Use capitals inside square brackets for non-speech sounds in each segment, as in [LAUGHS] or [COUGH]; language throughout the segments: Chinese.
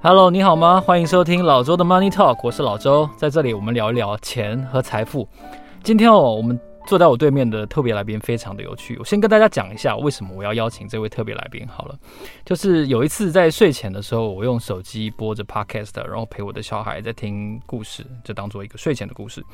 Hello，你好吗？欢迎收听老周的 Money Talk，我是老周，在这里我们聊一聊钱和财富。今天哦，我们。坐在我对面的特别来宾非常的有趣，我先跟大家讲一下为什么我要邀请这位特别来宾好了。就是有一次在睡前的时候，我用手机播着 podcast，然后陪我的小孩在听故事，就当做一个睡前的故事。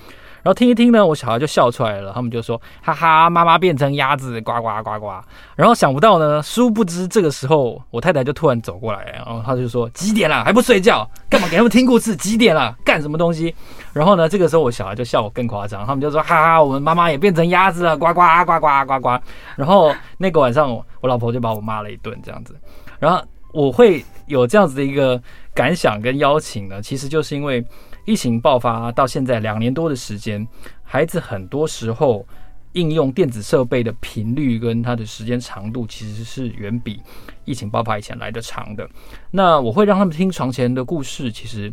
然后听一听呢，我小孩就笑出来了，他们就说：“哈哈，妈妈变成鸭子，呱呱呱呱。”然后想不到呢，殊不知这个时候我太太就突然走过来，然后她就说：“几点了还不睡觉？干嘛给他们听故事？几点了干什么东西？”然后呢，这个时候我小孩就笑我更夸张，他们就说：“哈哈，我们妈妈也变成鸭子了，呱呱呱呱呱呱。”然后那个晚上，我老婆就把我骂了一顿，这样子。然后我会有这样子。的一个感想跟邀请呢，其实就是因为疫情爆发到现在两年多的时间，孩子。很多时候应用电子。设备的频率跟它的时间长度，其实是远比疫情爆发以前来的长的。那我会让他们听床前的故事，其实。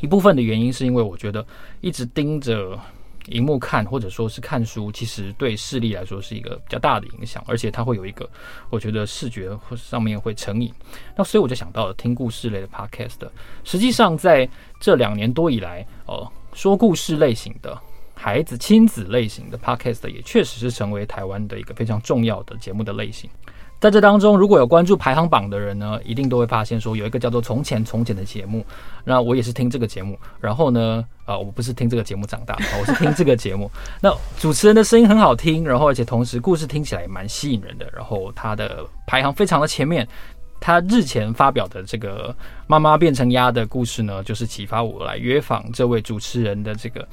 一部分的原因是因为我觉得一直盯着荧幕看，或者说是看书，其实对视力来说是一个比较大的影响，而且它会有一个我觉得视觉或上面会成瘾。那所以我就想到了听故事类的 podcast。实际上在这两年多以来，呃，说故事类型的孩子亲子类型的 podcast 也确实是成为台湾的一个非常重要的节目的类型。在这当中，如果有关注排行榜的人呢，一定都会发现说有一个叫做《从前从前》的节目。那我也是听这个节目，然后呢，啊，我不是听这个节目长大的，我是听这个节目。[LAUGHS] 那主持人的声音很好听，然后而且同时故事听起来也蛮吸引人的，然后他的排行非常的前面。他日前发表的这个“妈妈变成鸭”的故事呢，就是启发我来约访这位主持人的这个。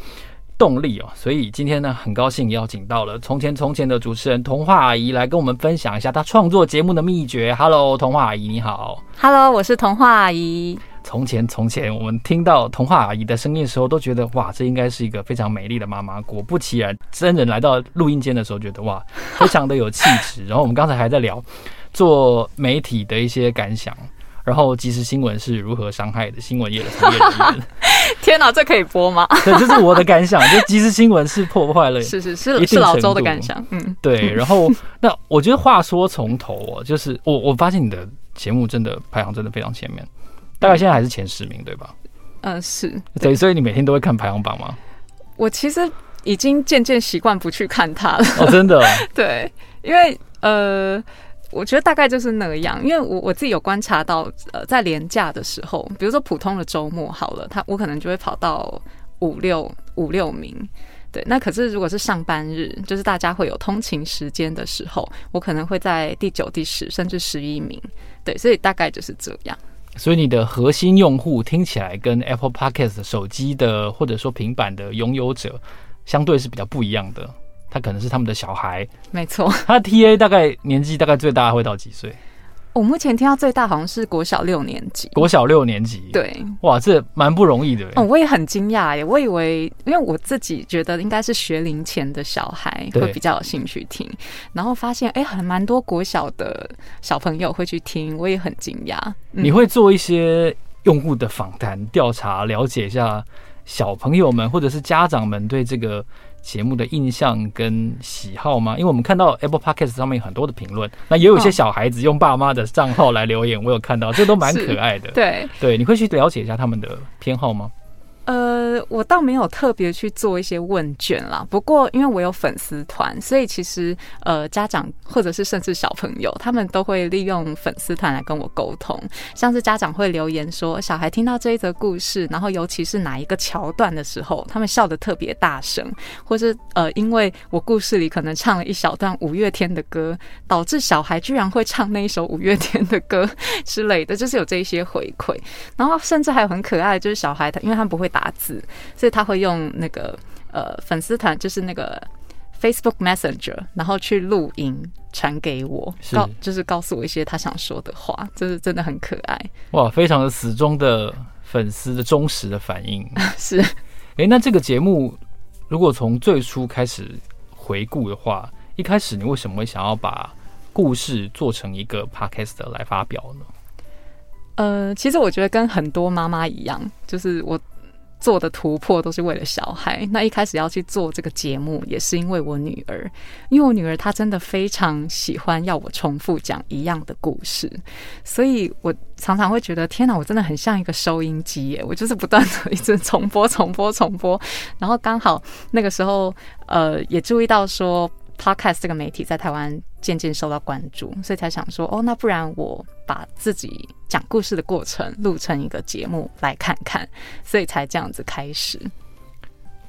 动力哦，所以今天呢，很高兴邀请到了从前从前的主持人童话阿姨来跟我们分享一下她创作节目的秘诀。Hello，童话阿姨你好。Hello，我是童话阿姨。从前从前，我们听到童话阿姨的声音的时候，都觉得哇，这应该是一个非常美丽的妈妈。果不其然，真人来到录音间的时候，觉得哇，非常的有气质。然后我们刚才还在聊做媒体的一些感想。然后即时新闻是如何伤害的新闻业的从业人员？[LAUGHS] 天哪，这可以播吗？[LAUGHS] 对，这是我的感想。就即时新闻是破坏了，[LAUGHS] 是是是，是老周的感想。嗯，对。然后那我觉得话说从头哦，就是我我发现你的节目真的排行真的非常前面，大概现在还是前十名对吧？嗯，是对。所以你每天都会看排行榜吗？我其实已经渐渐习惯不去看它了。哦，真的？[LAUGHS] 对，因为呃。我觉得大概就是那个样，因为我我自己有观察到，呃，在连假的时候，比如说普通的周末好了，他我可能就会跑到五六五六名，对。那可是如果是上班日，就是大家会有通勤时间的时候，我可能会在第九、第十甚至十一名，对。所以大概就是这样。所以你的核心用户听起来跟 Apple Podcast 手机的或者说平板的拥有者相对是比较不一样的。他可能是他们的小孩，没错。他的 TA 大概年纪大概最大会到几岁？我目前听到最大好像是国小六年级。国小六年级，对，哇，这蛮不容易的。哦，我也很惊讶耶，我以为，因为我自己觉得应该是学龄前的小孩会比较有兴趣听，然后发现，哎，还蛮多国小的小朋友会去听，我也很惊讶。嗯。你会做一些用户的访谈调查，了解一下小朋友们或者是家长们对这个。节目的印象跟喜好吗？因为我们看到 Apple Podcast 上面很多的评论，那也有一些小孩子用爸妈的账号来留言，我有看到，这都蛮可爱的。对对，你会去了解一下他们的偏好吗？呃，我倒没有特别去做一些问卷啦。不过，因为我有粉丝团，所以其实呃，家长或者是甚至小朋友，他们都会利用粉丝团来跟我沟通。像是家长会留言说，小孩听到这一则故事，然后尤其是哪一个桥段的时候，他们笑得特别大声，或是呃，因为我故事里可能唱了一小段五月天的歌，导致小孩居然会唱那一首五月天的歌之类的，就是有这一些回馈。然后甚至还有很可爱，就是小孩他，因为他不会。打字，所以他会用那个呃粉丝团，就是那个 Facebook Messenger，然后去录音传给我，告就是告诉我一些他想说的话，就是真的很可爱。哇，非常的死忠的粉丝的忠实的反应 [LAUGHS] 是。哎、欸，那这个节目如果从最初开始回顾的话，一开始你为什么会想要把故事做成一个 Podcast 来发表呢？呃，其实我觉得跟很多妈妈一样，就是我。做的突破都是为了小孩。那一开始要去做这个节目，也是因为我女儿，因为我女儿她真的非常喜欢要我重复讲一样的故事，所以我常常会觉得天哪，我真的很像一个收音机耶，我就是不断的一直重播、重播、重播。然后刚好那个时候，呃，也注意到说。Podcast 这个媒体在台湾渐渐受到关注，所以才想说，哦，那不然我把自己讲故事的过程录成一个节目来看看，所以才这样子开始。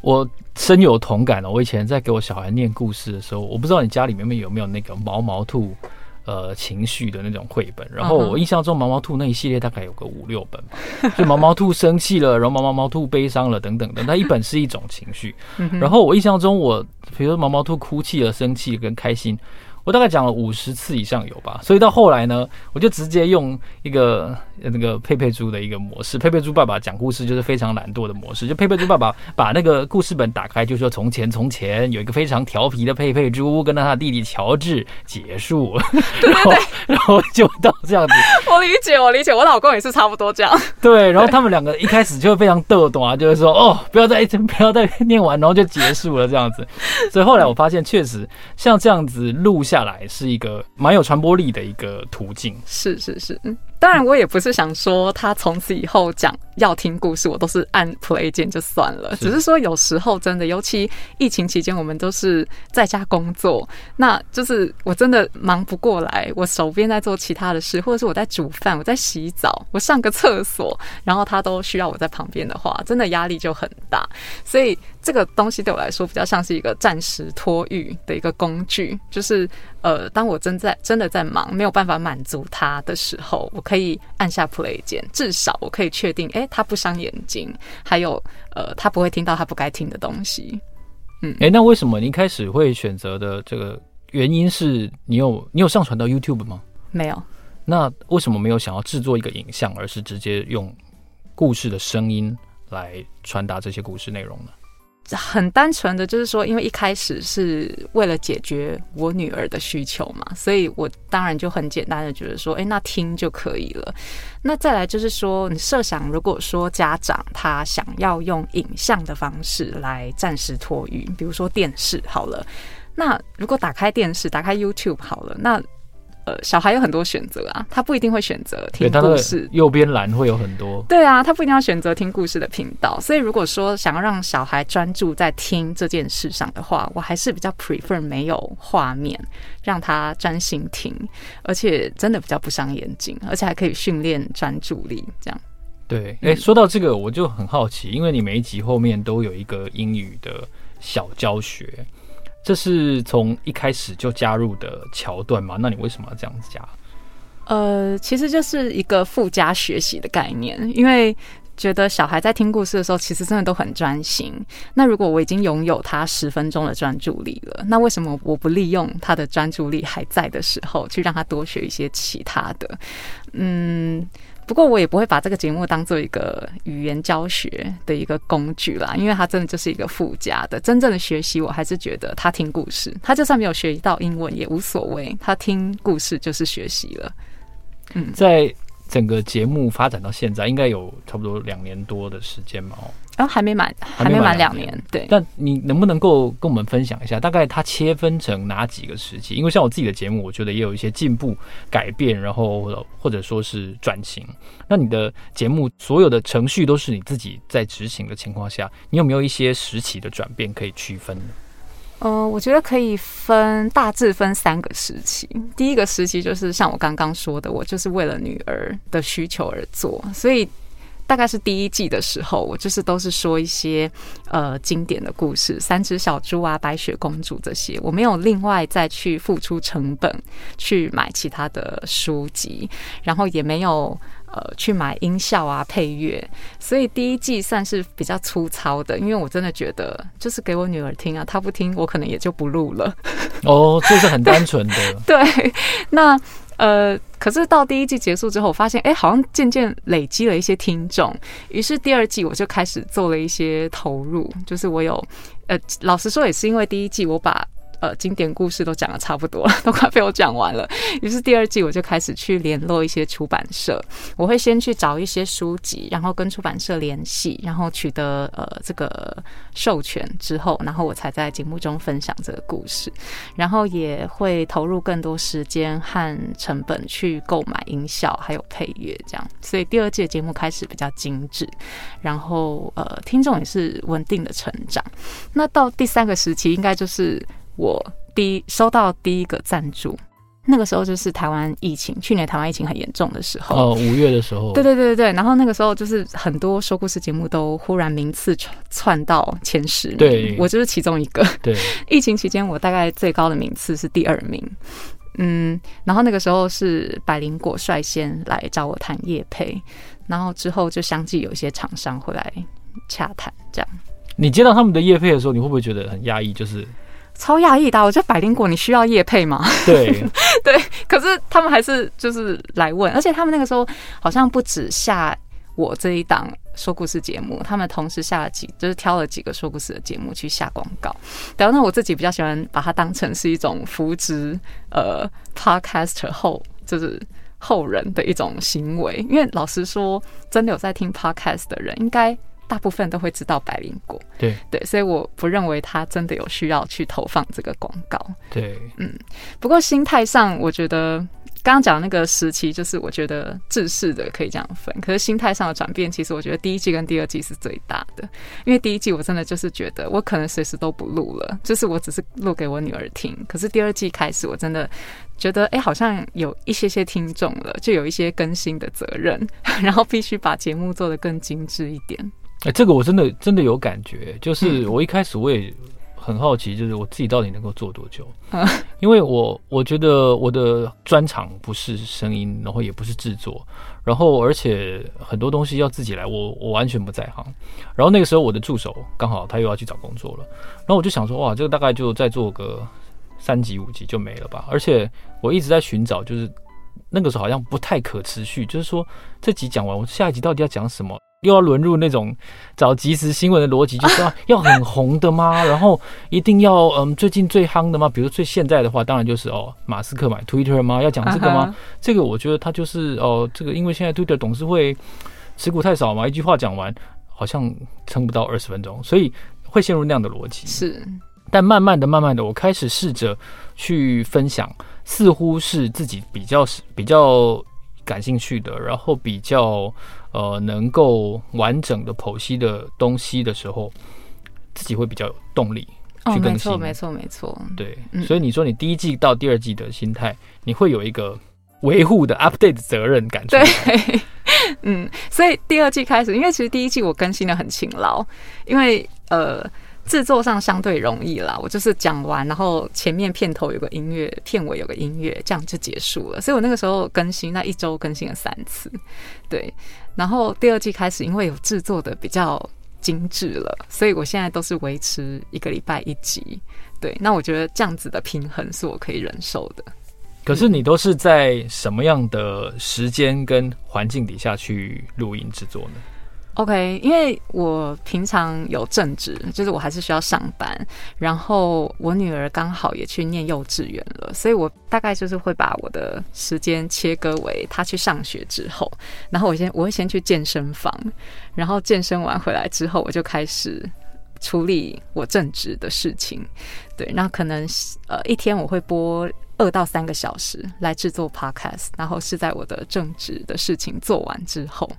我深有同感了。我以前在给我小孩念故事的时候，我不知道你家里面有没有那个毛毛兔。呃，情绪的那种绘本，然后我印象中毛毛兔那一系列大概有个五六本吧，[LAUGHS] 就毛毛兔生气了，然后毛毛毛兔悲伤了等等的，那一本是一种情绪，然后我印象中我比如说毛毛兔哭泣了、生气跟开心。我大概讲了五十次以上有吧，所以到后来呢，我就直接用一个那个佩佩猪的一个模式。佩佩猪爸爸讲故事就是非常懒惰的模式，就佩佩猪爸爸把那个故事本打开，就说从前从前有一个非常调皮的佩佩猪跟他的弟弟乔治结束，[LAUGHS] 对对对，然后然后就到这样子。[LAUGHS] 我理解，我理解，我老公也是差不多这样。[LAUGHS] 对，然后他们两个一开始就会非常逗懂啊，就是说哦，不要再不要再念完，然后就结束了这样子。所以后来我发现，确实像这样子录下。下来是一个蛮有传播力的一个途径，是是是。嗯当然，我也不是想说他从此以后讲要听故事，我都是按 play 键就算了。只是说有时候真的，尤其疫情期间，我们都是在家工作，那就是我真的忙不过来，我手边在做其他的事，或者是我在煮饭、我在洗澡、我上个厕所，然后他都需要我在旁边的话，真的压力就很大。所以这个东西对我来说，比较像是一个暂时托育的一个工具，就是呃，当我真在真的在忙，没有办法满足他的时候，我。可以按下 play 键，至少我可以确定，哎、欸，他不伤眼睛，还有，呃，他不会听到他不该听的东西。嗯，哎、欸，那为什么你一开始会选择的这个原因是你有你有上传到 YouTube 吗？没有。那为什么没有想要制作一个影像，而是直接用故事的声音来传达这些故事内容呢？很单纯的就是说，因为一开始是为了解决我女儿的需求嘛，所以我当然就很简单的觉得说，哎，那听就可以了。那再来就是说，你设想如果说家长他想要用影像的方式来暂时托育，比如说电视好了，那如果打开电视，打开 YouTube 好了，那。呃，小孩有很多选择啊，他不一定会选择听故事。右边栏会有很多。对啊，他不一定要选择听故事的频道。所以，如果说想要让小孩专注在听这件事上的话，我还是比较 prefer 没有画面，让他专心听，而且真的比较不伤眼睛，而且还可以训练专注力。这样。对，哎、欸，说到这个，我就很好奇，因为你每一集后面都有一个英语的小教学。这是从一开始就加入的桥段吗？那你为什么要这样子加？呃，其实就是一个附加学习的概念，因为觉得小孩在听故事的时候，其实真的都很专心。那如果我已经拥有他十分钟的专注力了，那为什么我不利用他的专注力还在的时候，去让他多学一些其他的？嗯。不过我也不会把这个节目当做一个语言教学的一个工具啦，因为它真的就是一个附加的。真正的学习，我还是觉得他听故事，他就算没有学到英文也无所谓，他听故事就是学习了。嗯，在整个节目发展到现在，应该有差不多两年多的时间嘛？哦。还没满，还没满两年，对。但你能不能够跟我们分享一下，大概它切分成哪几个时期？因为像我自己的节目，我觉得也有一些进步、改变，然后或者说是转型。那你的节目所有的程序都是你自己在执行的情况下，你有没有一些时期的转变可以区分呢？呃，我觉得可以分大致分三个时期。第一个时期就是像我刚刚说的，我就是为了女儿的需求而做，所以。大概是第一季的时候，我就是都是说一些呃经典的故事，三只小猪啊、白雪公主这些，我没有另外再去付出成本去买其他的书籍，然后也没有呃去买音效啊、配乐，所以第一季算是比较粗糙的，因为我真的觉得就是给我女儿听啊，她不听我可能也就不录了。哦，就是很单纯的。[LAUGHS] 对，那。呃，可是到第一季结束之后，我发现哎，好像渐渐累积了一些听众，于是第二季我就开始做了一些投入，就是我有，呃，老实说也是因为第一季我把呃，经典故事都讲的差不多了，[LAUGHS] 都快被我讲完了。于是第二季我就开始去联络一些出版社，我会先去找一些书籍，然后跟出版社联系，然后取得呃这个授权之后，然后我才在节目中分享这个故事，然后也会投入更多时间和成本去购买音效还有配乐，这样。所以第二季的节目开始比较精致，然后呃听众也是稳定的成长。那到第三个时期，应该就是。我第一收到第一个赞助，那个时候就是台湾疫情，去年台湾疫情很严重的时候，哦，五月的时候，对对对对对，然后那个时候就是很多说故事节目都忽然名次窜到前十名，对，我就是其中一个。对，[LAUGHS] 疫情期间我大概最高的名次是第二名，嗯，然后那个时候是百灵果率先来找我谈业配，然后之后就相继有一些厂商会来洽谈，这样。你接到他们的业配的时候，你会不会觉得很压抑？就是。超讶异的，我觉得百灵果你需要业配吗？对 [LAUGHS] 对，可是他们还是就是来问，而且他们那个时候好像不止下我这一档说故事节目，他们同时下了几，就是挑了几个说故事的节目去下广告。然后那我自己比较喜欢把它当成是一种扶植呃 Podcaster 后就是后人的一种行为，因为老实说，真的有在听 Podcast 的人应该。大部分都会知道百灵果，对对，所以我不认为他真的有需要去投放这个广告。对，嗯，不过心态上，我觉得刚刚讲的那个时期，就是我觉得制式的可以这样分。可是心态上的转变，其实我觉得第一季跟第二季是最大的，因为第一季我真的就是觉得我可能随时都不录了，就是我只是录给我女儿听。可是第二季开始，我真的觉得，哎，好像有一些些听众了，就有一些更新的责任，[LAUGHS] 然后必须把节目做得更精致一点。哎，这个我真的真的有感觉，就是我一开始我也很好奇，就是我自己到底能够做多久？[LAUGHS] 嗯，因为我我觉得我的专长不是声音，然后也不是制作，然后而且很多东西要自己来，我我完全不在行。然后那个时候我的助手刚好他又要去找工作了，然后我就想说，哇，这个大概就再做个三集五集就没了吧？而且我一直在寻找，就是那个时候好像不太可持续，就是说这集讲完，我下一集到底要讲什么？又要沦入那种找即时新闻的逻辑，就是说 [LAUGHS] 要很红的吗？然后一定要嗯最近最夯的吗？比如最现在的话，当然就是哦马斯克买 Twitter 吗？要讲这个吗？这个我觉得他就是哦这个，因为现在 Twitter 董事会持股太少嘛，一句话讲完好像撑不到二十分钟，所以会陷入那样的逻辑。是，但慢慢的、慢慢的，我开始试着去分享，似乎是自己比较是比较感兴趣的，然后比较。呃，能够完整的剖析的东西的时候，自己会比较有动力去更新。哦，没错，没错，没错。对，嗯，所以你说你第一季到第二季的心态，你会有一个维护的 update 的责任感。对，[LAUGHS] 嗯，所以第二季开始，因为其实第一季我更新的很勤劳，因为呃。制作上相对容易啦，我就是讲完，然后前面片头有个音乐，片尾有个音乐，这样就结束了。所以我那个时候更新，那一周更新了三次，对。然后第二季开始，因为有制作的比较精致了，所以我现在都是维持一个礼拜一集，对。那我觉得这样子的平衡是我可以忍受的。可是你都是在什么样的时间跟环境底下去录音制作呢？OK，因为我平常有正职，就是我还是需要上班，然后我女儿刚好也去念幼稚园了，所以我大概就是会把我的时间切割为她去上学之后，然后我先我会先去健身房，然后健身完回来之后，我就开始处理我正职的事情。对，那可能呃一天我会播二到三个小时来制作 Podcast，然后是在我的正职的事情做完之后。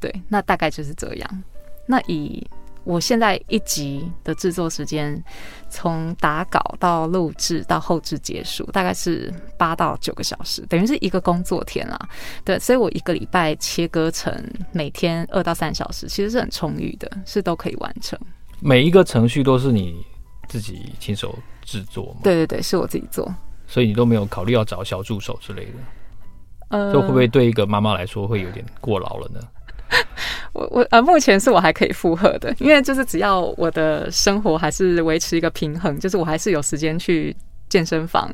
对，那大概就是这样。那以我现在一集的制作时间，从打稿到录制到后制结束，大概是八到九个小时，等于是一个工作天啦。对，所以我一个礼拜切割成每天二到三小时，其实是很充裕的，是都可以完成。每一个程序都是你自己亲手制作吗？对对对，是我自己做。所以你都没有考虑要找小助手之类的？呃，这会不会对一个妈妈来说会有点过劳了呢？[LAUGHS] 我我呃，目前是我还可以负荷的，因为就是只要我的生活还是维持一个平衡，就是我还是有时间去健身房，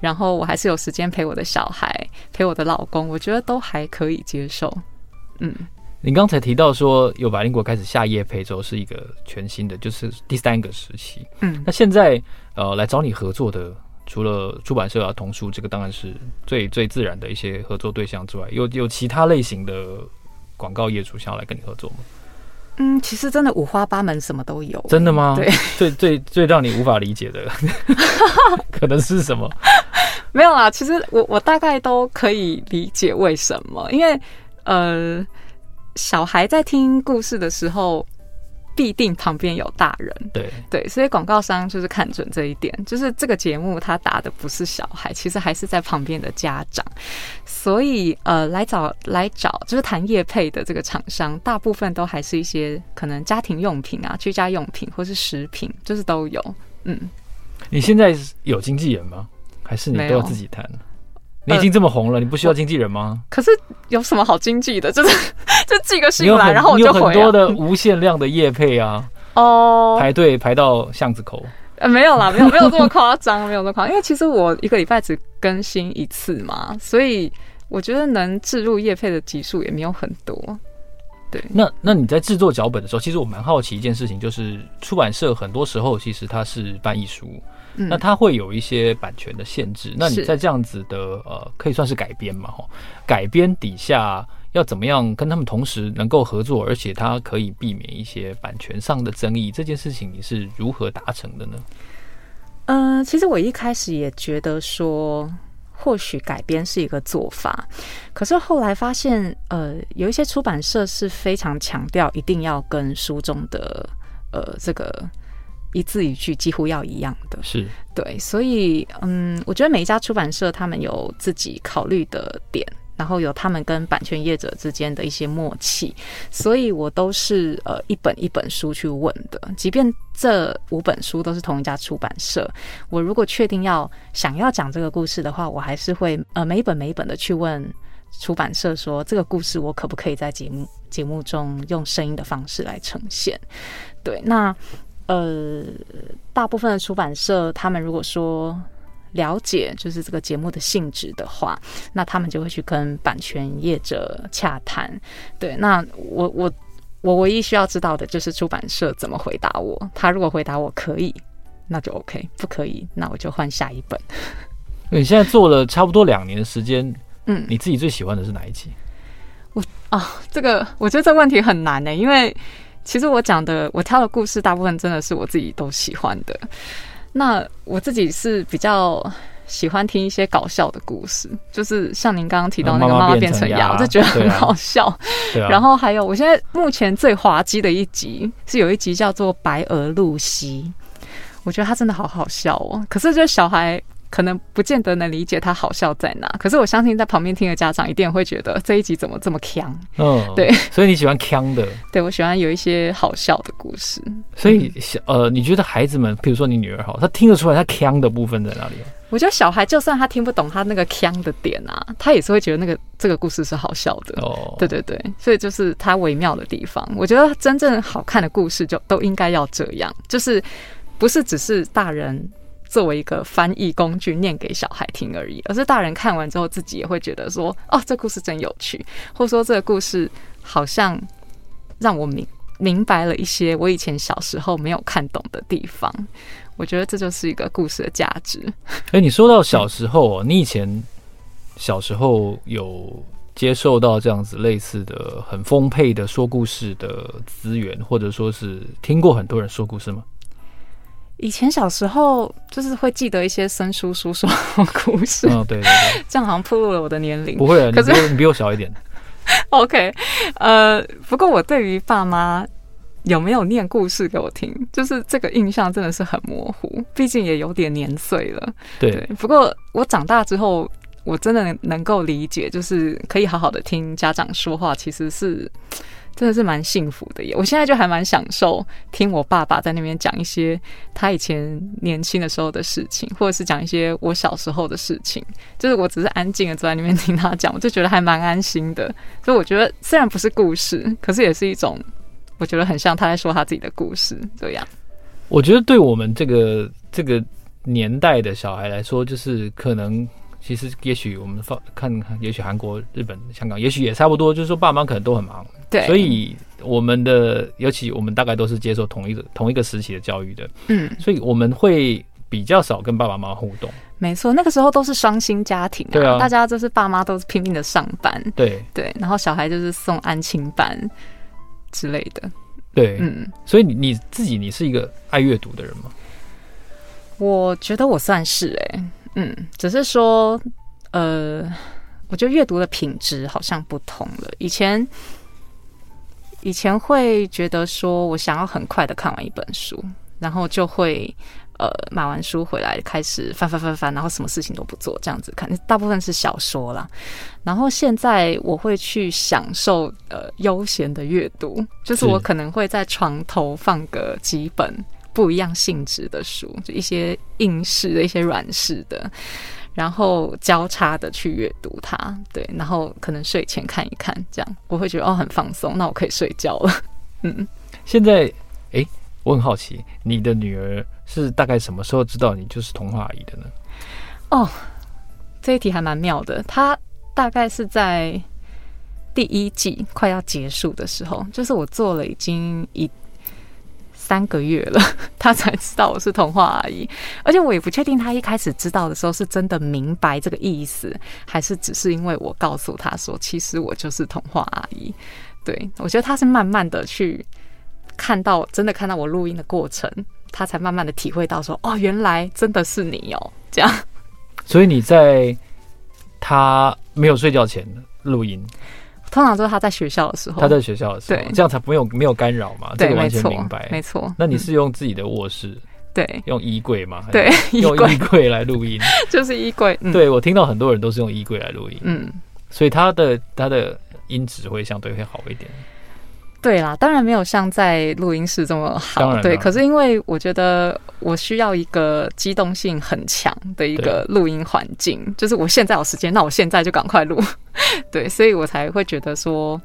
然后我还是有时间陪我的小孩，陪我的老公，我觉得都还可以接受。嗯，你刚才提到说，有百灵果开始下业配之后，是一个全新的，就是第三个时期。嗯，那现在呃来找你合作的，除了出版社啊、童书，这个当然是最最自然的一些合作对象之外，有有其他类型的广告业主想要来跟你合作吗？嗯，其实真的五花八门，什么都有。真的吗？对，[LAUGHS] 最最最让你无法理解的，[LAUGHS] 可能是什么？[LAUGHS] 没有啦，其实我我大概都可以理解为什么，因为呃，小孩在听故事的时候。必定旁边有大人，对对，所以广告商就是看准这一点，就是这个节目他打的不是小孩，其实还是在旁边的家长，所以呃，来找来找就是谈业配的这个厂商，大部分都还是一些可能家庭用品啊、居家用品或是食品，就是都有。嗯，你现在有经纪人吗？还是你都要自己谈？你已经这么红了，你不需要经纪人吗？可是有什么好经纪的？就是 [LAUGHS] 就寄个信来，然后我就回。有很多的无限量的业配啊，[LAUGHS] 哦，排队排到巷子口。呃，没有啦，没有没有这么夸张，[LAUGHS] 没有这么夸张。因为其实我一个礼拜只更新一次嘛，所以我觉得能置入叶配的集数也没有很多。对，那那你在制作脚本的时候，其实我蛮好奇一件事情，就是出版社很多时候其实它是办艺书。嗯、那它会有一些版权的限制。那你在这样子的呃，可以算是改编嘛？哈，改编底下要怎么样跟他们同时能够合作，而且它可以避免一些版权上的争议，这件事情你是如何达成的呢？呃，其实我一开始也觉得说，或许改编是一个做法，可是后来发现，呃，有一些出版社是非常强调一定要跟书中的呃这个。一字一句几乎要一样的，是对，所以嗯，我觉得每一家出版社他们有自己考虑的点，然后有他们跟版权业者之间的一些默契，所以我都是呃一本一本书去问的，即便这五本书都是同一家出版社，我如果确定要想要讲这个故事的话，我还是会呃每一本每一本的去问出版社说，这个故事我可不可以在节目节目中用声音的方式来呈现？对，那。呃，大部分的出版社，他们如果说了解就是这个节目的性质的话，那他们就会去跟版权业者洽谈。对，那我我我唯一需要知道的就是出版社怎么回答我。他如果回答我可以，那就 OK；不可以，那我就换下一本。你现在做了差不多两年的时间，嗯，你自己最喜欢的是哪一集？我啊，这个我觉得这个问题很难呢、欸，因为。其实我讲的，我挑的故事大部分真的是我自己都喜欢的。那我自己是比较喜欢听一些搞笑的故事，就是像您刚刚提到那个妈妈变成鸭，我就觉得很好笑。然后还有，我现在目前最滑稽的一集是有一集叫做《白鹅露西》，我觉得它真的好好笑哦。可是，这小孩。可能不见得能理解他好笑在哪，可是我相信在旁边听的家长一定会觉得这一集怎么这么强？嗯，[LAUGHS] 对，所以你喜欢强的？[LAUGHS] 对，我喜欢有一些好笑的故事。所以小呃，你觉得孩子们，比如说你女儿好，她听得出来她锵的部分在哪里？我觉得小孩就算他听不懂他那个腔的点啊，他也是会觉得那个这个故事是好笑的。哦，对对对，所以就是他微妙的地方。我觉得真正好看的故事就都应该要这样，就是不是只是大人。作为一个翻译工具念给小孩听而已，而是大人看完之后自己也会觉得说：“哦，这故事真有趣，或者说这个故事好像让我明明白了一些我以前小时候没有看懂的地方。”我觉得这就是一个故事的价值。[LAUGHS] 哎，你说到小时候哦，你以前小时候有接受到这样子类似的很丰沛的说故事的资源，或者说是听过很多人说故事吗？以前小时候就是会记得一些生叔叔说的故事，哦，对对对，[LAUGHS] 这样好像暴露了我的年龄。不会，可是你比我小一点。[LAUGHS] OK，呃，不过我对于爸妈有没有念故事给我听，就是这个印象真的是很模糊，毕竟也有点年岁了。对，对，不过我长大之后，我真的能够理解，就是可以好好的听家长说话，其实是。真的是蛮幸福的耶！我现在就还蛮享受听我爸爸在那边讲一些他以前年轻的时候的事情，或者是讲一些我小时候的事情。就是我只是安静的坐在那边听他讲，我就觉得还蛮安心的。所以我觉得虽然不是故事，可是也是一种我觉得很像他在说他自己的故事这样。我觉得对我们这个这个年代的小孩来说，就是可能其实也许我们放看看，也许韩国、日本、香港，也许也差不多，就是说爸妈可能都很忙，对，所以我们的，尤其我们大概都是接受同一个同一个时期的教育的，嗯，所以我们会比较少跟爸爸妈妈互动。没错，那个时候都是双薪家庭啊，对啊，大家就是爸妈都是拼命的上班，对。对，然后小孩就是送安亲班之类的，对，嗯，所以你你自己你是一个爱阅读的人吗？我觉得我算是哎、欸，嗯，只是说，呃，我觉得阅读的品质好像不同了。以前，以前会觉得说我想要很快的看完一本书，然后就会呃买完书回来开始翻翻翻翻，然后什么事情都不做这样子看，大部分是小说啦。然后现在我会去享受呃悠闲的阅读，就是我可能会在床头放个几本。不一样性质的书，就一些硬式的一些软式的，然后交叉的去阅读它，对，然后可能睡前看一看，这样我会觉得哦很放松，那我可以睡觉了。[LAUGHS] 嗯，现在哎、欸，我很好奇，你的女儿是大概什么时候知道你就是童话阿姨的呢？哦，这一题还蛮妙的，她大概是在第一季快要结束的时候，就是我做了已经一。三个月了，[LAUGHS] 他才知道我是童话阿姨，而且我也不确定他一开始知道的时候是真的明白这个意思，还是只是因为我告诉他说，其实我就是童话阿姨。对，我觉得他是慢慢的去看到，真的看到我录音的过程，他才慢慢的体会到说，哦，原来真的是你哦，这样。所以你在他没有睡觉前录音。通常都是他在学校的时候，他在学校的时候，对，这样才没有没有干扰嘛。对，这个完全明白，没错。那你是用自己的卧室？对，用衣柜吗？对，[LAUGHS] 用衣柜来录音，[LAUGHS] 就是衣柜。嗯、对，我听到很多人都是用衣柜来录音，嗯，所以他的他的音质会相对会好一点。对啦，当然没有像在录音室这么好。对，可是因为我觉得我需要一个机动性很强的一个录音环境，就是我现在有时间，那我现在就赶快录。[LAUGHS] 对，所以我才会觉得说，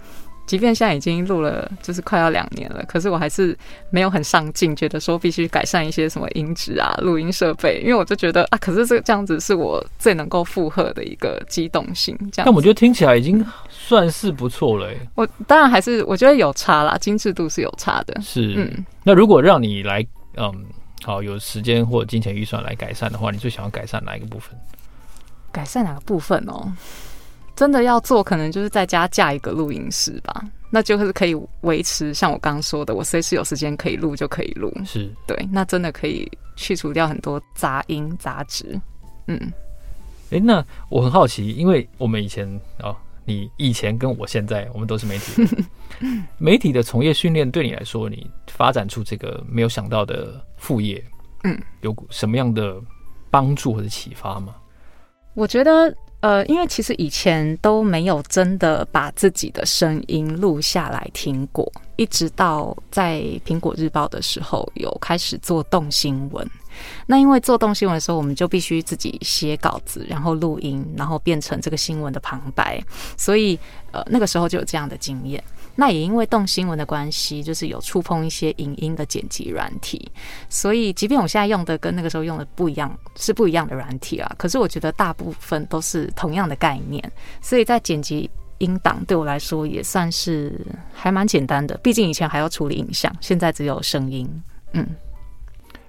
即便现在已经录了，就是快要两年了，可是我还是没有很上进，觉得说必须改善一些什么音质啊、录音设备，因为我就觉得啊，可是这这样子是我最能够负荷的一个机动性。这样，但我觉得听起来已经。算是不错了，欸，我当然还是我觉得有差啦，精致度是有差的。是，嗯，那如果让你来，嗯，好，有时间或者金钱预算来改善的话，你最想要改善哪一个部分？改善哪个部分哦？真的要做，可能就是在家架一个录音室吧，那就是可以维持像我刚刚说的，我随时有时间可以录就可以录。是对，那真的可以去除掉很多杂音杂质。嗯，哎，欸，那我很好奇，因为我们以前哦。你以前跟我现在，我们都是媒体，[LAUGHS] 媒体的从业训练对你来说，你发展出这个没有想到的副业，嗯，有什么样的帮助或者启发吗？我觉得，呃，因为其实以前都没有真的把自己的声音录下来听过，一直到在苹果日报的时候，有开始做动新闻。那因为做动新闻的时候，我们就必须自己写稿子，然后录音，然后变成这个新闻的旁白，所以呃那个时候就有这样的经验。那也因为动新闻的关系，就是有触碰一些影音的剪辑软体，所以即便我现在用的跟那个时候用的不一样，是不一样的软体啊，可是我觉得大部分都是同样的概念，所以在剪辑音档对我来说也算是还蛮简单的。毕竟以前还要处理影像，现在只有声音，嗯。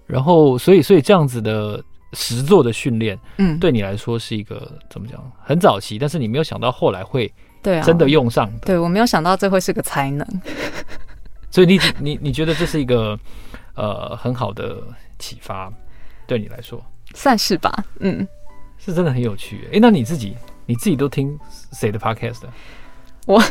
然后，所以，所以这样子的实作的训练，嗯，对你来说是一个、嗯、怎么讲？很早期，但是你没有想到后来会对啊，真的用上的。对，我没有想到这会是个才能。所以你你 [LAUGHS] 你觉得这是一个呃很好的启发，对你来说算是吧？嗯，是真的很有趣。哎，那你自己你自己都听谁的 podcast 的？我。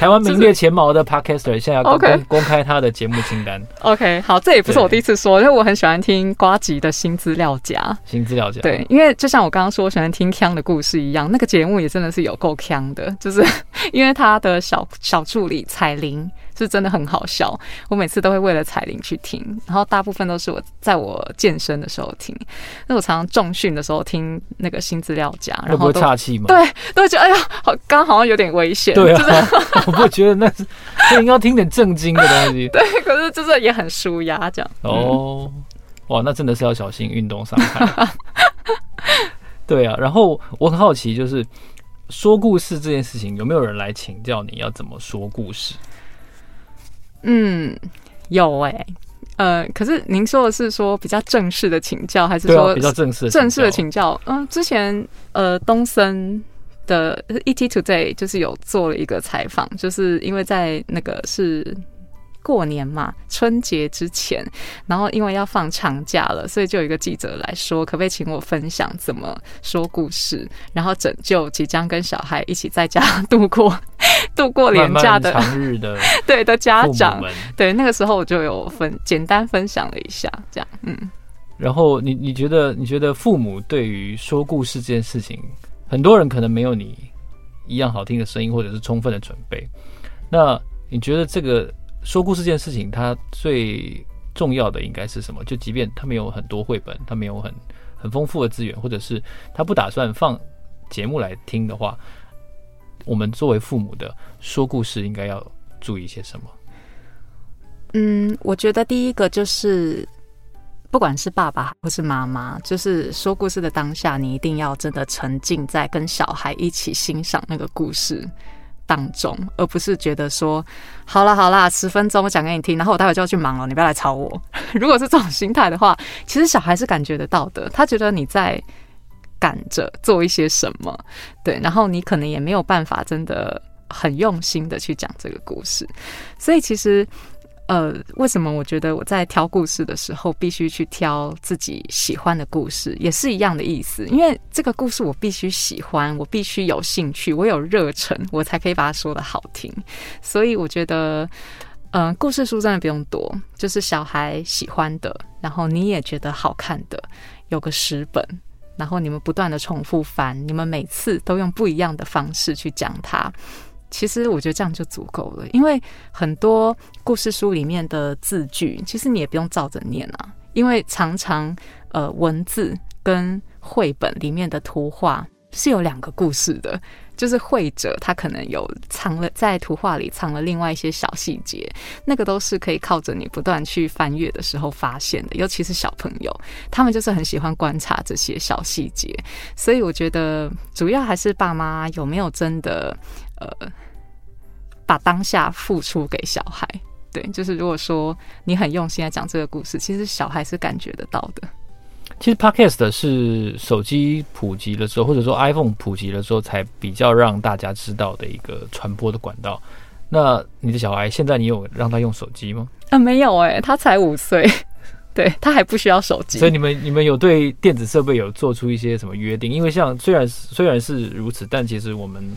台湾名列前茅的 Podcaster 现在要公公开他的节目清单。OK，好，这也不是我第一次说，因为我很喜欢听瓜吉的新资料夹。新资料夹，对，因为就像我刚刚说，我喜欢听腔的故事一样，那个节目也真的是有够腔的，就是 [LAUGHS] 因为他的小小助理彩玲。是真的很好笑，我每次都会为了彩铃去听，然后大部分都是我在我健身的时候听，那我常常重训的时候听那个新资料夹，然后会不会岔气吗？对，都会觉得哎呀，好，刚好像有点危险。对啊，就是、[LAUGHS] 我不觉得那是，应该听点正经的东西。[LAUGHS] 对，可是就是也很舒压这样。哦，哇，那真的是要小心运动伤害。[LAUGHS] 对啊，然后我很好奇，就是说故事这件事情，有没有人来请教你要怎么说故事？嗯，有哎、欸，呃，可是您说的是说比较正式的请教，还是说、啊、比较正式的正式的请教？嗯、呃，之前呃东森的 ET Today 就是有做了一个采访，就是因为在那个是。过年嘛，春节之前，然后因为要放长假了，所以就有一个记者来说，可不可以请我分享怎么说故事，然后拯救即将跟小孩一起在家度过度过年假的长日的 [LAUGHS] 对的家长。对，那个时候我就有分简单分享了一下，这样，嗯。然后你你觉得你觉得父母对于说故事这件事情，很多人可能没有你一样好听的声音，或者是充分的准备。那你觉得这个？说故事这件事情，它最重要的应该是什么？就即便他没有很多绘本，他没有很很丰富的资源，或者是他不打算放节目来听的话，我们作为父母的说故事应该要注意些什么？嗯，我觉得第一个就是，不管是爸爸或是妈妈，就是说故事的当下，你一定要真的沉浸在跟小孩一起欣赏那个故事。当中，而不是觉得说，好啦好啦，十分钟我讲给你听，然后我待会就要去忙了，你不要来吵我。[LAUGHS] 如果是这种心态的话，其实小孩是感觉得到的，他觉得你在赶着做一些什么，对，然后你可能也没有办法真的很用心的去讲这个故事，所以其实。呃，为什么我觉得我在挑故事的时候必须去挑自己喜欢的故事，也是一样的意思。因为这个故事我必须喜欢，我必须有兴趣，我有热忱，我才可以把它说得好听。所以我觉得，嗯、故事书真的不用多，就是小孩喜欢的，然后你也觉得好看的，有个十本，然后你们不断的重复翻，你们每次都用不一样的方式去讲它。其实我觉得这样就足够了，因为很多故事书里面的字句，其实你也不用照着念啊，因为常常呃文字跟绘本里面的图画是有两个故事的，就是绘者他可能有藏了在图画里藏了另外一些小细节，那个都是可以靠着你不断去翻阅的时候发现的，尤其是小朋友，他们就是很喜欢观察这些小细节，所以我觉得主要还是爸妈有没有真的。呃，把当下付出给小孩，对，就是如果说你很用心来讲这个故事，其实小孩是感觉得到的。其实 Podcast 是手机普及了之后，或者说 iPhone 普及了之后，才比较让大家知道的一个传播的管道。那你的小孩现在你有让他用手机吗？啊，没有哎、欸，他才五岁，[LAUGHS] 对，他还不需要手机。所以你们你们有对电子设备有做出一些什么约定？因为像虽然虽然是如此，但其实我们。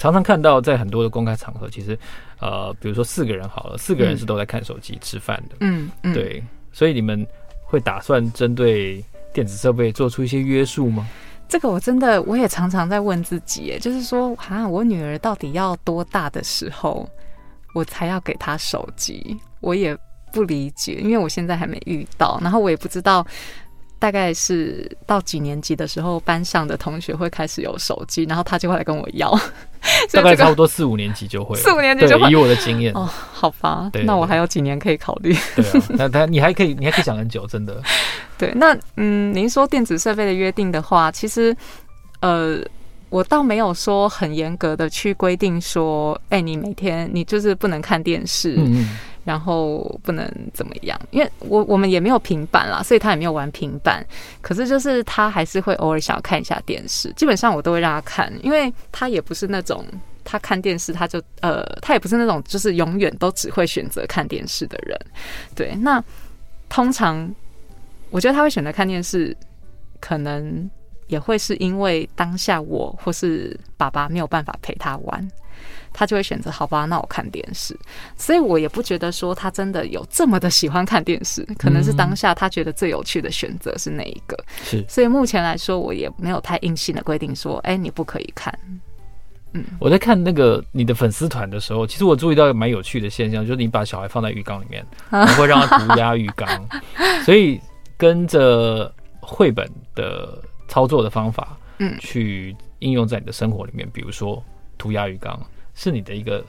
常常看到在很多的公开场合，其实，呃，比如说四个人好了，四个人是都在看手机吃饭的，嗯，嗯，对，所以你们会打算针对电子设备做出一些约束吗？这个我真的我也常常在问自己，就是说，啊，我女儿到底要多大的时候，我才要给她手机？我也不理解，因为我现在还没遇到，然后我也不知道。大概是到几年级的时候，班上的同学会开始有手机，然后他就会来跟我要。[LAUGHS] 大概差不多四五年级就会，四五年级就会。以我的经验哦，好吧，那我还有几年可以考虑。对啊，那他你还可以，你还可以想很久，真的。[LAUGHS] 对，那嗯，您说电子设备的约定的话，其实呃，我倒没有说很严格的去规定说，哎、欸，你每天你就是不能看电视。嗯嗯然后不能怎么样，因为我我们也没有平板啦，所以他也没有玩平板。可是就是他还是会偶尔想要看一下电视，基本上我都会让他看，因为他也不是那种他看电视他就呃，他也不是那种就是永远都只会选择看电视的人。对，那通常我觉得他会选择看电视，可能也会是因为当下我或是爸爸没有办法陪他玩。他就会选择好吧，那我看电视，所以我也不觉得说他真的有这么的喜欢看电视，可能是当下他觉得最有趣的选择是哪一个。是，所以目前来说，我也没有太硬性的规定说，哎，你不可以看。嗯，我在看那个你的粉丝团的时候，其实我注意到蛮有趣的现象，就是你把小孩放在浴缸里面，[LAUGHS] 然后会让他涂鸦浴缸，[LAUGHS] 所以跟着绘本的操作的方法，嗯，去应用在你的生活里面，比如说涂鸦浴缸。是你的一个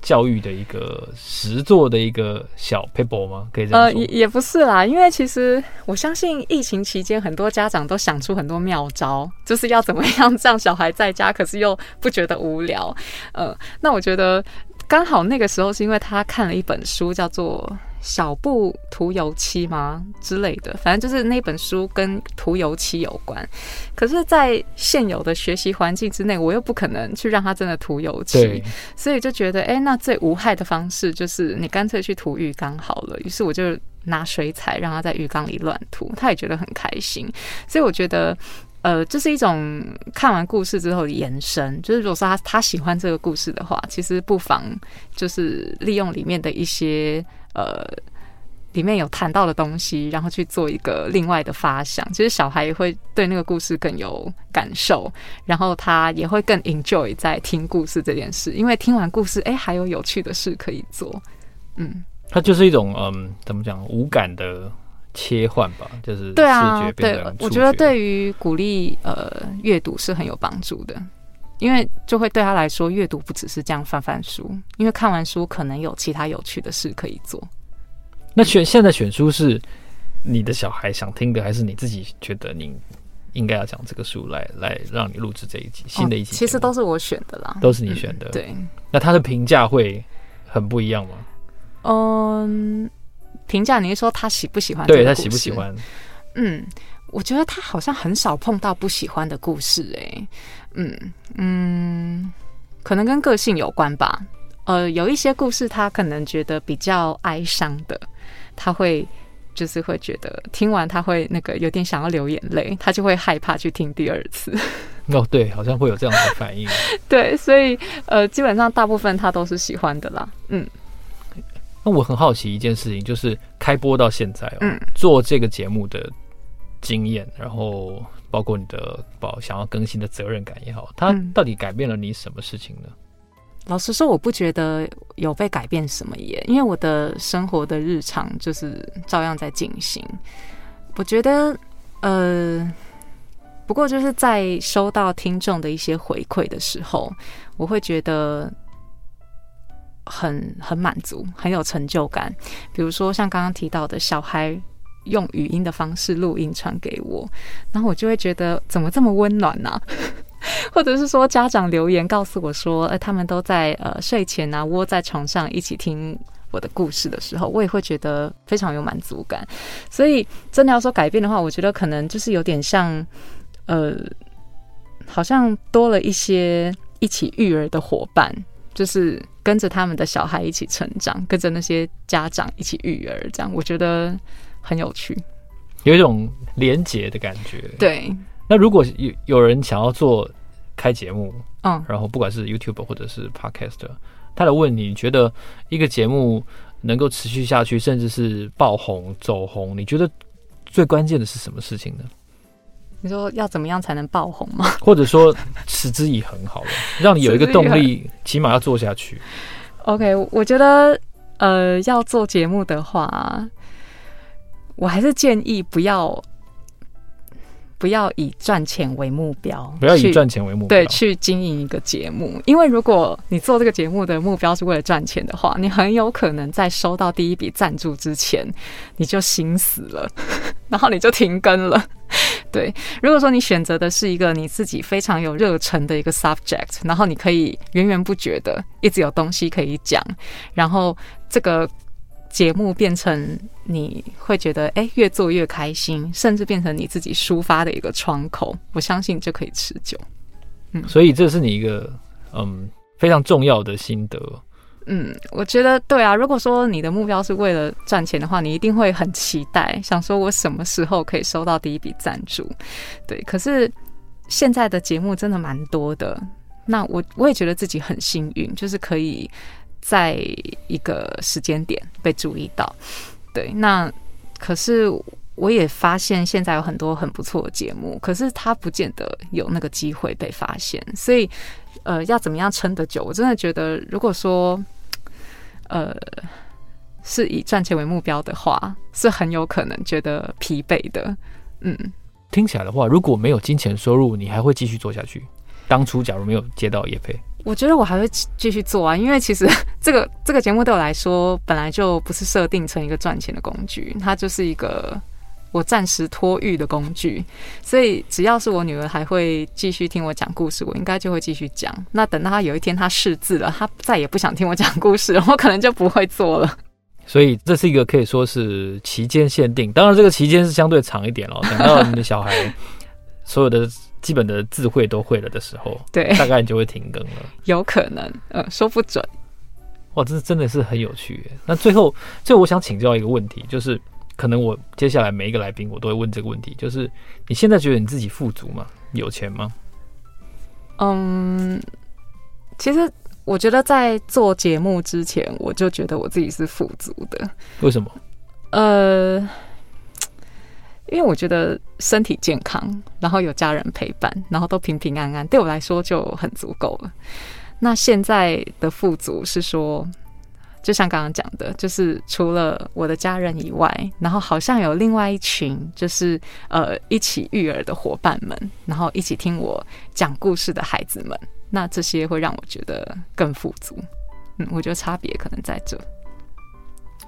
教育的一个实作的一个小 paper 吗？可以这样说？呃，也也不是啦，因为其实我相信疫情期间很多家长都想出很多妙招，[LAUGHS] 就是要怎么样让小孩在家，可是又不觉得无聊。呃，那我觉得刚好那个时候是因为他看了一本书，叫做。小布涂油漆吗之类的，反正就是那本书跟涂油漆有关。可是，在现有的学习环境之内，我又不可能去让他真的涂油漆，所以就觉得，哎、欸，那最无害的方式就是你干脆去涂浴缸好了。于是我就拿水彩让他在浴缸里乱涂，他也觉得很开心。所以我觉得，呃，这是一种看完故事之后的延伸。就是如果说他他喜欢这个故事的话，其实不妨就是利用里面的一些。呃，里面有谈到的东西，然后去做一个另外的发想，其实小孩也会对那个故事更有感受，然后他也会更 enjoy 在听故事这件事，因为听完故事，哎，还有有趣的事可以做。嗯，它就是一种嗯，怎么讲，无感的切换吧，就是。对啊，对，我觉得对于鼓励呃阅读是很有帮助的。因为就会对他来说，阅读不只是这样翻翻书，因为看完书可能有其他有趣的事可以做。那选现在选书是你的小孩想听的，还是你自己觉得你应该要讲这个书来来让你录制这一集新的一集？其实都是我选的啦，都是你选的。嗯、对，那他的评价会很不一样吗？嗯，评价你是说他喜不喜欢？对，他喜不喜欢？嗯，我觉得他好像很少碰到不喜欢的故事、欸，哎。嗯嗯，可能跟个性有关吧。呃，有一些故事他可能觉得比较哀伤的，他会就是会觉得听完他会那个有点想要流眼泪，他就会害怕去听第二次。[LAUGHS] 哦，对，好像会有这样的反应。[LAUGHS] 对，所以呃，基本上大部分他都是喜欢的啦。嗯，那我很好奇一件事情，就是开播到现在，嗯，做这个节目的经验，然后。包括你的宝想要更新的责任感也好，它到底改变了你什么事情呢？嗯，老实说，我不觉得有被改变什么耶，因为我的生活的日常就是照样在进行。我觉得，呃，不过就是在收到听众的一些回馈的时候，我会觉得很很满足，很有成就感。比如说像刚刚提到的小孩。用语音的方式录音传给我，然后我就会觉得怎么这么温暖呢、[LAUGHS] 或者是说家长留言告诉我说，呃，他们都在呃睡前啊窝在床上一起听我的故事的时候，我也会觉得非常有满足感。所以真的要说改变的话，我觉得可能就是有点像，呃，好像多了一些一起育儿的伙伴，就是跟着他们的小孩一起成长，跟着那些家长一起育儿，这样我觉得。很有趣，有一种连结的感觉。对，那如果有有人想要做开节目，嗯，然后不管是 YouTube 或者是 Podcast，他来问你，你觉得一个节目能够持续下去，甚至是爆红走红，你觉得最关键的是什么事情呢？你说要怎么样才能爆红吗？或者说持之以恒好了，让你有一个动力，起码要做下去。OK，我觉得呃，要做节目的话。我还是建议不要不要以赚钱为目标，不要以赚钱为目标，对，去经营一个节目。因为如果你做这个节目的目标是为了赚钱的话，你很有可能在收到第一笔赞助之前，你就心死了，[LAUGHS] 然后你就停更了。对，如果说你选择的是一个你自己非常有热忱的一个 subject，然后你可以源源不绝的一直有东西可以讲，然后这个。节目变成你会觉得哎、越做越开心，甚至变成你自己抒发的一个窗口，我相信就可以持久。嗯，所以这是你一个嗯非常重要的心得。嗯，我觉得对啊。如果说你的目标是为了赚钱的话，你一定会很期待，想说我什么时候可以收到第一笔赞助。对，可是现在的节目真的蛮多的，那我我也觉得自己很幸运，就是可以。在一个时间点被注意到，对，那可是我也发现现在有很多很不错的节目，可是他不见得有那个机会被发现，所以呃，要怎么样撑得久？我真的觉得，如果说呃是以赚钱为目标的话，是很有可能觉得疲惫的。嗯，听起来的话，如果没有金钱收入，你还会继续做下去？当初假如没有接到业配。我觉得我还会继续做啊，因为其实 [LAUGHS] 这个这个节目对我来说本来就不是设定成一个赚钱的工具，它就是一个我暂时托育的工具。所以只要是我女儿还会继续听我讲故事，我应该就会继续讲。那等到她有一天她识字了，她再也不想听我讲故事了，我可能就不会做了。所以这是一个可以说是期间限定，当然这个期间是相对长一点了。[LAUGHS] 等到你的小孩所有的。基本的智慧都会了的时候，对，大概你就会停更了。有可能，呃，说不准。哇，这是真的是很有趣。那最后，最后我想请教一个问题，就是可能我接下来每一个来宾我都会问这个问题，就是你现在觉得你自己富足吗？有钱吗？嗯，其实我觉得在做节目之前，我就觉得我自己是富足的。为什么？呃。因为我觉得身体健康，然后有家人陪伴，然后都平平安安，对我来说就很足够了。那现在的富足是说，就像刚刚讲的，就是除了我的家人以外，然后好像有另外一群，就是呃一起育儿的伙伴们，然后一起听我讲故事的孩子们。那这些会让我觉得更富足。嗯，我觉得差别可能在这。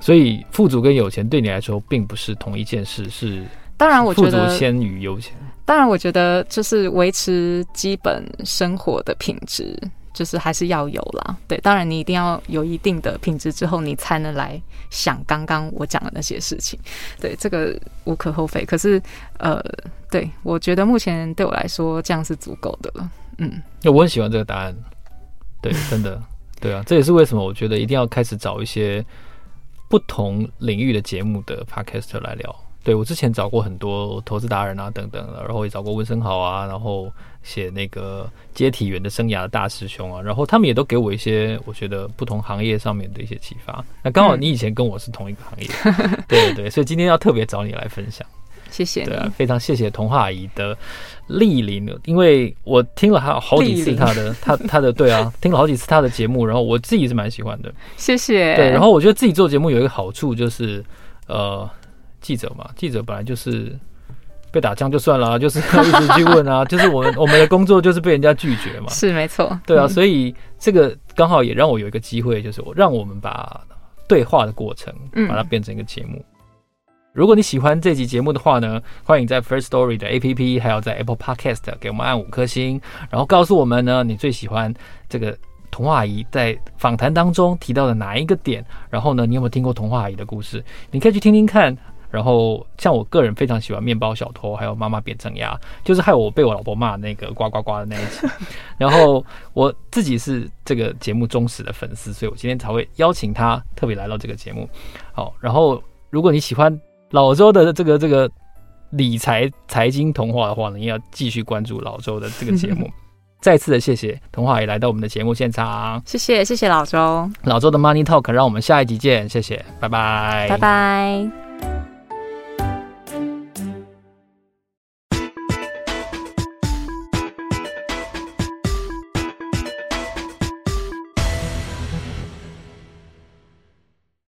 所以富足跟有钱对你来说并不是同一件事，是。当然，我觉得富足先于有钱。当然，我觉得就是维持基本生活的品质，就是还是要有啦。对，当然你一定要有一定的品质之后，你才能来想刚刚我讲的那些事情。对，这个无可厚非。可是，呃，对，我觉得目前对我来说这样是足够的了。嗯，我很喜欢这个答案。对，[LAUGHS] 真的，对啊，这也是为什么我觉得一定要开始找一些不同领域的节目的 podcaster 来聊。对，我之前找过很多投资达人啊等等的，然后也找过温生豪啊，然后写那个接体员的生涯的大师兄啊，然后他们也都给我一些我觉得不同行业上面的一些启发。那刚好你以前跟我是同一个行业，嗯、[LAUGHS] 对对对，所以今天要特别找你来分享。谢谢，对啊，非常谢谢童话阿姨的莅临，因为我听了好好几次他的他他的对啊，听了好几次他的节目，然后我自己是蛮喜欢的。谢谢。对，然后我觉得自己做节目有一个好处就是，呃。记者嘛，记者本来就是被打枪就算了，就是要一直去问啊，[LAUGHS] 就是我们我们的工作就是被人家拒绝嘛，是没错，对啊，所以这个刚好也让我有一个机会，就是我让我们把对话的过程，把它变成一个节目。嗯。如果你喜欢这集节目的话呢，欢迎在 First Story 的 APP，还有在 Apple Podcast 给我们按五颗星，然后告诉我们呢，你最喜欢这个童话阿姨在访谈当中提到的哪一个点，然后呢，你有没有听过童话阿姨的故事？你可以去听听看。然后，像我个人非常喜欢面包小偷，还有妈妈扁正鸭，就是害我被我老婆骂那个呱呱呱的那一集。[LAUGHS] 然后我自己是这个节目忠实的粉丝，所以我今天才会邀请他特别来到这个节目。好，然后如果你喜欢老周的这个这个理财财经童话的话呢，你要继续关注老周的这个节目。[LAUGHS] 再次的谢谢童话也来到我们的节目现场，谢谢谢谢老周，老周的 Money Talk，让我们下一集见，谢谢，拜拜，拜拜。